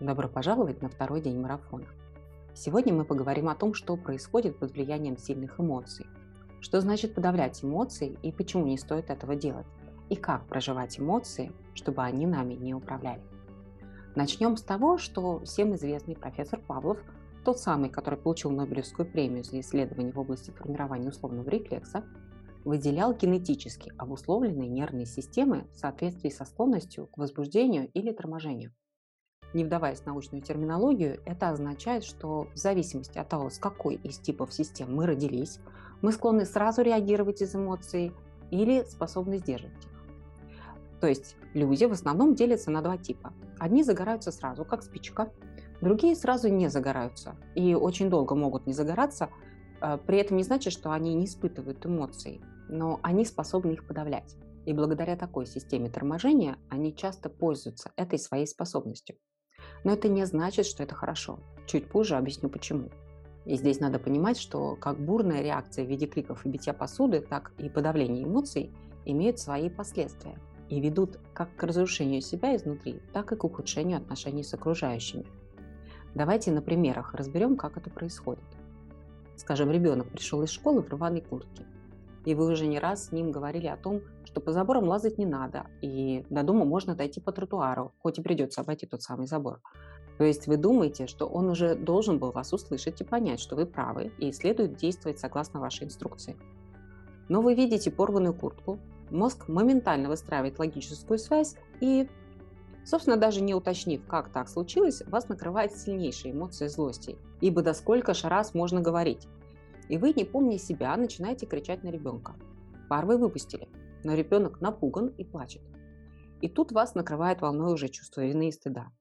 Добро пожаловать на второй день марафона. Сегодня мы поговорим о том, что происходит под влиянием сильных эмоций. Что значит подавлять эмоции и почему не стоит этого делать. И как проживать эмоции, чтобы они нами не управляли. Начнем с того, что всем известный профессор Павлов, тот самый, который получил Нобелевскую премию за исследование в области формирования условного рефлекса, выделял генетически обусловленные нервные системы в соответствии со склонностью к возбуждению или торможению. Не вдаваясь в научную терминологию, это означает, что в зависимости от того, с какой из типов систем мы родились, мы склонны сразу реагировать из эмоций или способны сдерживать их. То есть люди в основном делятся на два типа. Одни загораются сразу, как спичка, другие сразу не загораются и очень долго могут не загораться, а, при этом не значит, что они не испытывают эмоций, но они способны их подавлять. И благодаря такой системе торможения они часто пользуются этой своей способностью. Но это не значит, что это хорошо. Чуть позже объясню почему. И здесь надо понимать, что как бурная реакция в виде криков и битья посуды, так и подавление эмоций имеют свои последствия и ведут как к разрушению себя изнутри, так и к ухудшению отношений с окружающими. Давайте на примерах разберем, как это происходит. Скажем, ребенок пришел из школы в рваной куртке, и вы уже не раз с ним говорили о том, что по заборам лазать не надо, и до дома можно дойти по тротуару, хоть и придется обойти тот самый забор. То есть вы думаете, что он уже должен был вас услышать и понять, что вы правы, и следует действовать согласно вашей инструкции. Но вы видите порванную куртку, мозг моментально выстраивает логическую связь и, собственно, даже не уточнив, как так случилось, вас накрывает сильнейшая эмоция злости. Ибо до сколько же раз можно говорить? И вы, не помня себя, начинаете кричать на ребенка. Пар вы выпустили, но ребенок напуган и плачет. И тут вас накрывает волной уже чувство вины и стыда.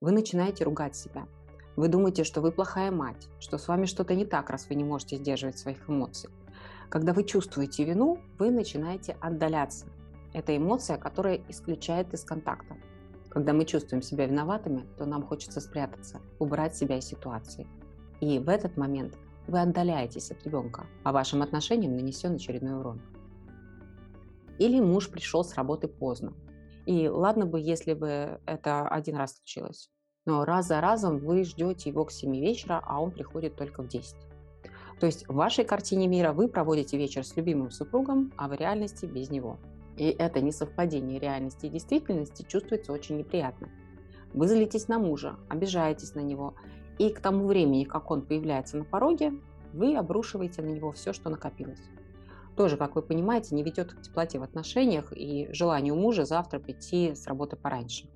Вы начинаете ругать себя. Вы думаете, что вы плохая мать, что с вами что-то не так, раз вы не можете сдерживать своих эмоций. Когда вы чувствуете вину, вы начинаете отдаляться. Это эмоция, которая исключает из контакта. Когда мы чувствуем себя виноватыми, то нам хочется спрятаться, убрать себя из ситуации. И в этот момент вы отдаляетесь от ребенка, а вашим отношениям нанесен очередной урон. Или муж пришел с работы поздно. И ладно бы, если бы это один раз случилось. Но раз за разом вы ждете его к 7 вечера, а он приходит только в 10. То есть в вашей картине мира вы проводите вечер с любимым супругом, а в реальности без него. И это несовпадение реальности и действительности чувствуется очень неприятно. Вы злитесь на мужа, обижаетесь на него и к тому времени, как он появляется на пороге, вы обрушиваете на него все, что накопилось. Тоже, как вы понимаете, не ведет к теплоте в отношениях и желанию мужа завтра прийти с работы пораньше.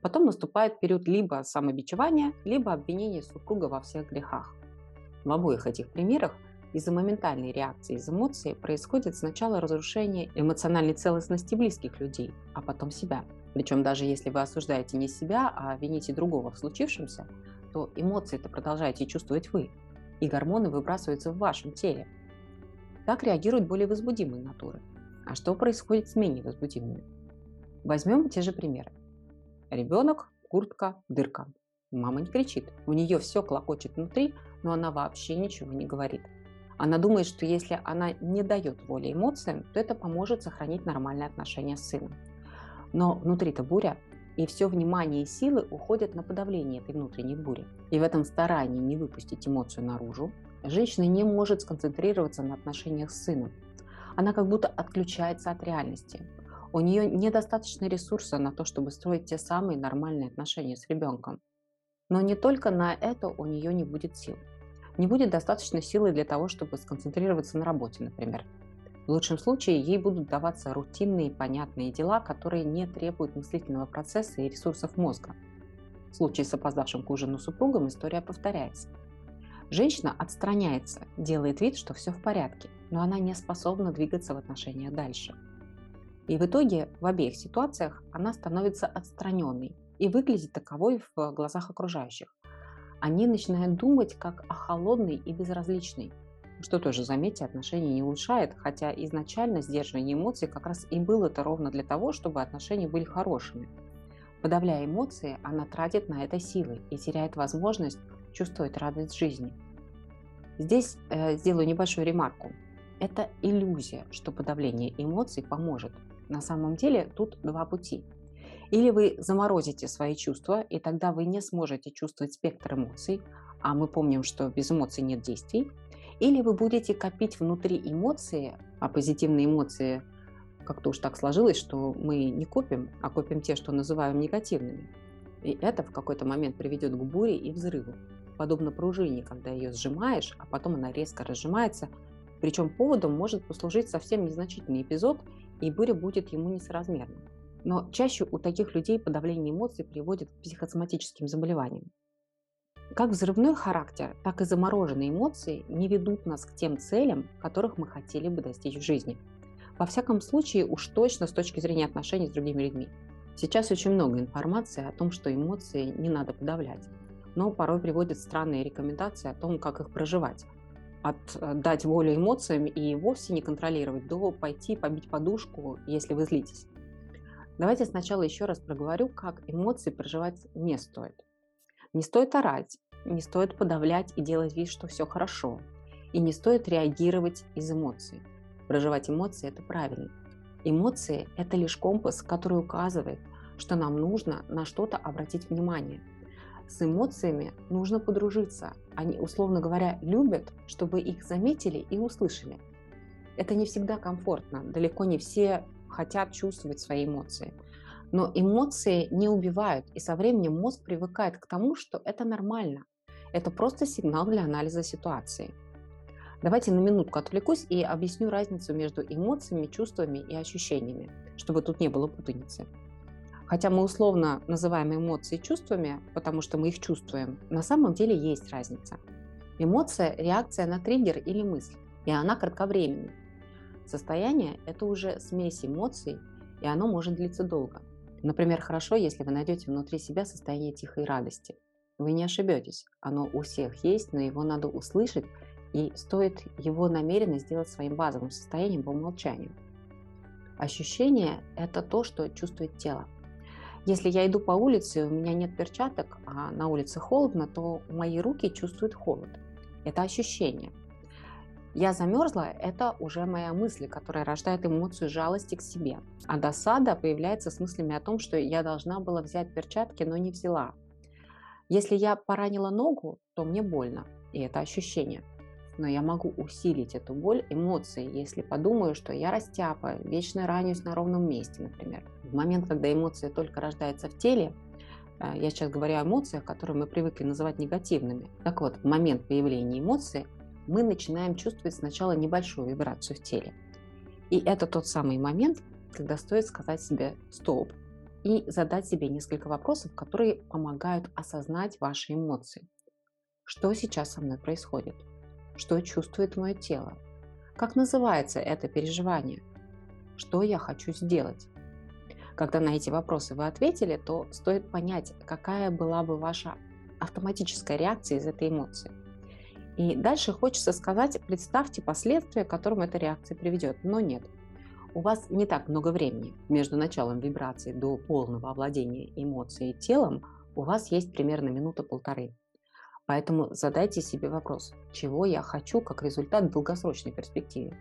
Потом наступает период либо самобичевания, либо обвинения супруга во всех грехах. В обоих этих примерах из-за моментальной реакции из эмоций происходит сначала разрушение эмоциональной целостности близких людей, а потом себя. Причем даже если вы осуждаете не себя, а вините другого в случившемся, то эмоции-то продолжаете чувствовать вы, и гормоны выбрасываются в вашем теле. Так реагируют более возбудимые натуры. А что происходит с менее возбудимыми? Возьмем те же примеры. Ребенок, куртка, дырка. Мама не кричит, у нее все клокочет внутри, но она вообще ничего не говорит. Она думает, что если она не дает воли эмоциям, то это поможет сохранить нормальные отношения с сыном. Но внутри-то буря, и все внимание и силы уходят на подавление этой внутренней бури. И в этом старании не выпустить эмоцию наружу, женщина не может сконцентрироваться на отношениях с сыном. Она как будто отключается от реальности. У нее недостаточно ресурса на то, чтобы строить те самые нормальные отношения с ребенком. Но не только на это у нее не будет сил. Не будет достаточно силы для того, чтобы сконцентрироваться на работе, например. В лучшем случае ей будут даваться рутинные понятные дела, которые не требуют мыслительного процесса и ресурсов мозга. В случае с опоздавшим к ужину супругом история повторяется. Женщина отстраняется, делает вид, что все в порядке, но она не способна двигаться в отношениях дальше. И в итоге в обеих ситуациях она становится отстраненной и выглядит таковой в глазах окружающих. Они начинают думать как о холодной и безразличной, что тоже, заметьте, отношения не улучшает, хотя изначально сдерживание эмоций как раз и было это ровно для того, чтобы отношения были хорошими. Подавляя эмоции, она тратит на это силы и теряет возможность чувствовать радость жизни. Здесь э, сделаю небольшую ремарку. Это иллюзия, что подавление эмоций поможет. На самом деле тут два пути. Или вы заморозите свои чувства, и тогда вы не сможете чувствовать спектр эмоций, а мы помним, что без эмоций нет действий. Или вы будете копить внутри эмоции, а позитивные эмоции как-то уж так сложилось, что мы не копим, а копим те, что называем негативными. И это в какой-то момент приведет к буре и взрыву. Подобно пружине, когда ее сжимаешь, а потом она резко разжимается. Причем поводом может послужить совсем незначительный эпизод, и буря будет ему несоразмерна. Но чаще у таких людей подавление эмоций приводит к психосоматическим заболеваниям. Как взрывной характер, так и замороженные эмоции не ведут нас к тем целям, которых мы хотели бы достичь в жизни. Во всяком случае, уж точно с точки зрения отношений с другими людьми. Сейчас очень много информации о том, что эмоции не надо подавлять, но порой приводят странные рекомендации о том, как их проживать. От э, дать волю эмоциям и вовсе не контролировать, до пойти побить подушку, если вы злитесь. Давайте сначала еще раз проговорю, как эмоции проживать не стоит. Не стоит орать, не стоит подавлять и делать вид, что все хорошо. И не стоит реагировать из эмоций. Проживать эмоции – это правильно. Эмоции – это лишь компас, который указывает, что нам нужно на что-то обратить внимание. С эмоциями нужно подружиться. Они, условно говоря, любят, чтобы их заметили и услышали. Это не всегда комфортно. Далеко не все хотят чувствовать свои эмоции. Но эмоции не убивают, и со временем мозг привыкает к тому, что это нормально. Это просто сигнал для анализа ситуации. Давайте на минутку отвлекусь и объясню разницу между эмоциями, чувствами и ощущениями, чтобы тут не было путаницы. Хотя мы условно называем эмоции чувствами, потому что мы их чувствуем, на самом деле есть разница. Эмоция – реакция на триггер или мысль, и она кратковременна. Состояние – это уже смесь эмоций, и оно может длиться долго. Например, хорошо, если вы найдете внутри себя состояние тихой радости. Вы не ошибетесь, оно у всех есть, но его надо услышать, и стоит его намеренно сделать своим базовым состоянием по умолчанию. Ощущение – это то, что чувствует тело. Если я иду по улице, у меня нет перчаток, а на улице холодно, то мои руки чувствуют холод. Это ощущение – я замерзла – это уже моя мысль, которая рождает эмоцию жалости к себе. А досада появляется с мыслями о том, что я должна была взять перчатки, но не взяла. Если я поранила ногу, то мне больно, и это ощущение. Но я могу усилить эту боль эмоцией, если подумаю, что я растяпа, вечно ранюсь на ровном месте, например. В момент, когда эмоция только рождается в теле, э, я сейчас говорю о эмоциях, которые мы привыкли называть негативными. Так вот, в момент появления эмоции мы начинаем чувствовать сначала небольшую вибрацию в теле. И это тот самый момент, когда стоит сказать себе «стоп» и задать себе несколько вопросов, которые помогают осознать ваши эмоции. Что сейчас со мной происходит? Что чувствует мое тело? Как называется это переживание? Что я хочу сделать? Когда на эти вопросы вы ответили, то стоит понять, какая была бы ваша автоматическая реакция из этой эмоции. И дальше хочется сказать, представьте последствия, к которым эта реакция приведет. Но нет. У вас не так много времени между началом вибрации до полного овладения эмоцией телом. У вас есть примерно минута-полторы. Поэтому задайте себе вопрос, чего я хочу как результат в долгосрочной перспективе.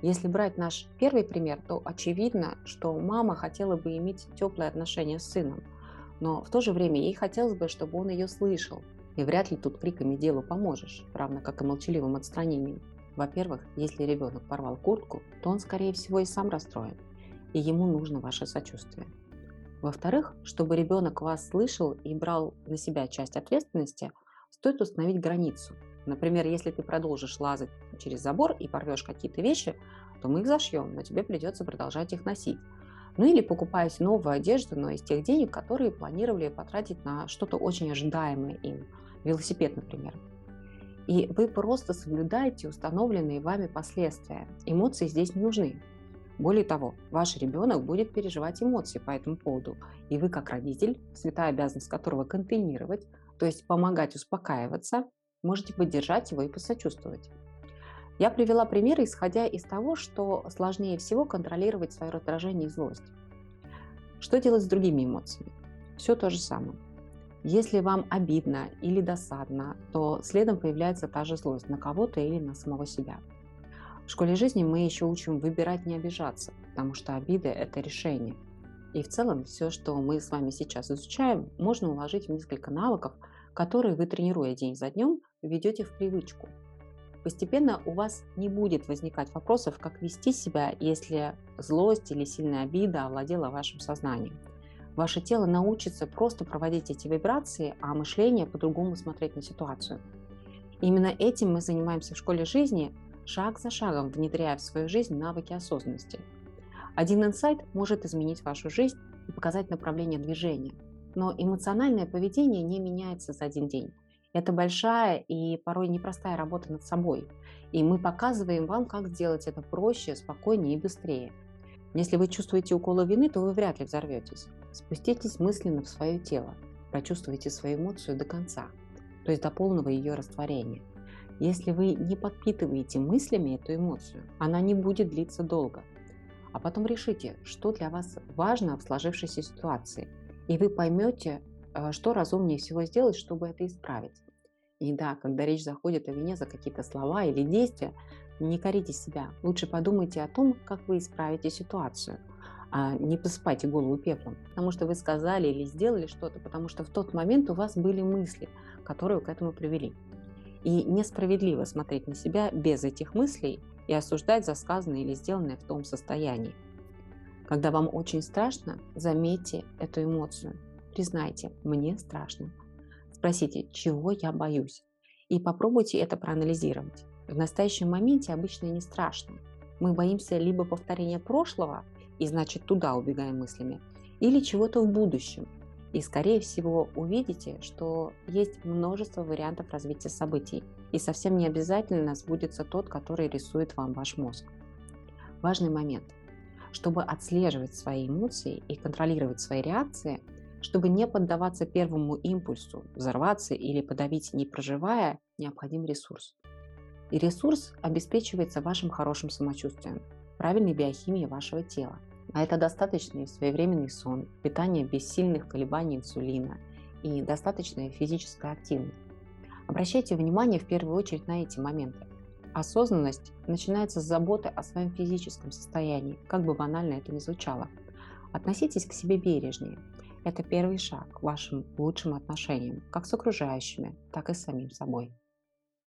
Если брать наш первый пример, то очевидно, что мама хотела бы иметь теплые отношения с сыном, но в то же время ей хотелось бы, чтобы он ее слышал, и вряд ли тут криками делу поможешь, равно как и молчаливым отстранением. Во-первых, если ребенок порвал куртку, то он, скорее всего, и сам расстроен, и ему нужно ваше сочувствие. Во-вторых, чтобы ребенок вас слышал и брал на себя часть ответственности, стоит установить границу. Например, если ты продолжишь лазать через забор и порвешь какие-то вещи, то мы их зашьем, но тебе придется продолжать их носить. Ну или покупаете новую одежду, но из тех денег, которые планировали потратить на что-то очень ожидаемое им – велосипед, например. И вы просто соблюдаете установленные вами последствия. Эмоции здесь не нужны. Более того, ваш ребенок будет переживать эмоции по этому поводу, и вы как родитель, святая обязанность которого контейнировать, то есть помогать успокаиваться, можете поддержать его и посочувствовать. Я привела примеры, исходя из того, что сложнее всего контролировать свое раздражение и злость. Что делать с другими эмоциями? Все то же самое. Если вам обидно или досадно, то следом появляется та же злость на кого-то или на самого себя. В школе жизни мы еще учим выбирать не обижаться, потому что обиды – это решение. И в целом все, что мы с вами сейчас изучаем, можно уложить в несколько навыков, которые вы, тренируя день за днем, введете в привычку. Постепенно у вас не будет возникать вопросов, как вести себя, если злость или сильная обида овладела вашим сознанием. Ваше тело научится просто проводить эти вибрации, а мышление по-другому смотреть на ситуацию. Именно этим мы занимаемся в школе жизни, шаг за шагом внедряя в свою жизнь навыки осознанности. Один инсайт может изменить вашу жизнь и показать направление движения. Но эмоциональное поведение не меняется за один день. Это большая и порой непростая работа над собой. И мы показываем вам, как сделать это проще, спокойнее и быстрее. Если вы чувствуете уколы вины, то вы вряд ли взорветесь. Спуститесь мысленно в свое тело, прочувствуйте свою эмоцию до конца, то есть до полного ее растворения. Если вы не подпитываете мыслями эту эмоцию, она не будет длиться долго. А потом решите, что для вас важно в сложившейся ситуации, и вы поймете, э, что разумнее всего сделать, чтобы это исправить. И да, когда речь заходит о вине за какие-то слова или действия, не корите себя. Лучше подумайте о том, как вы исправите ситуацию – а не посыпайте голову пеплом, потому что вы сказали или сделали что-то, потому что в тот момент у вас были мысли, которые к этому привели. И несправедливо смотреть на себя без этих мыслей и осуждать за сказанное или сделанное в том состоянии. Когда вам очень страшно, заметьте эту эмоцию. Признайте, мне страшно. Спросите, чего я боюсь. И попробуйте это проанализировать. В настоящем моменте обычно не страшно. Мы боимся либо повторения прошлого, и значит туда убегаем мыслями, или чего-то в будущем. И, скорее всего, увидите, что есть множество вариантов развития событий, и совсем не обязательно сбудется тот, который рисует вам ваш мозг. Важный момент. Чтобы отслеживать свои эмоции и контролировать свои реакции, чтобы не поддаваться первому импульсу, взорваться или подавить не проживая, необходим ресурс. И ресурс обеспечивается вашим хорошим самочувствием, правильной биохимии вашего тела. А это достаточный своевременный сон, питание без сильных колебаний инсулина и достаточная физическая активность. Обращайте внимание в первую очередь на эти моменты. Осознанность начинается с заботы о своем физическом состоянии, как бы банально это ни звучало. Относитесь к себе бережнее. Это первый шаг к вашим лучшим отношениям, как с окружающими, так и с самим собой.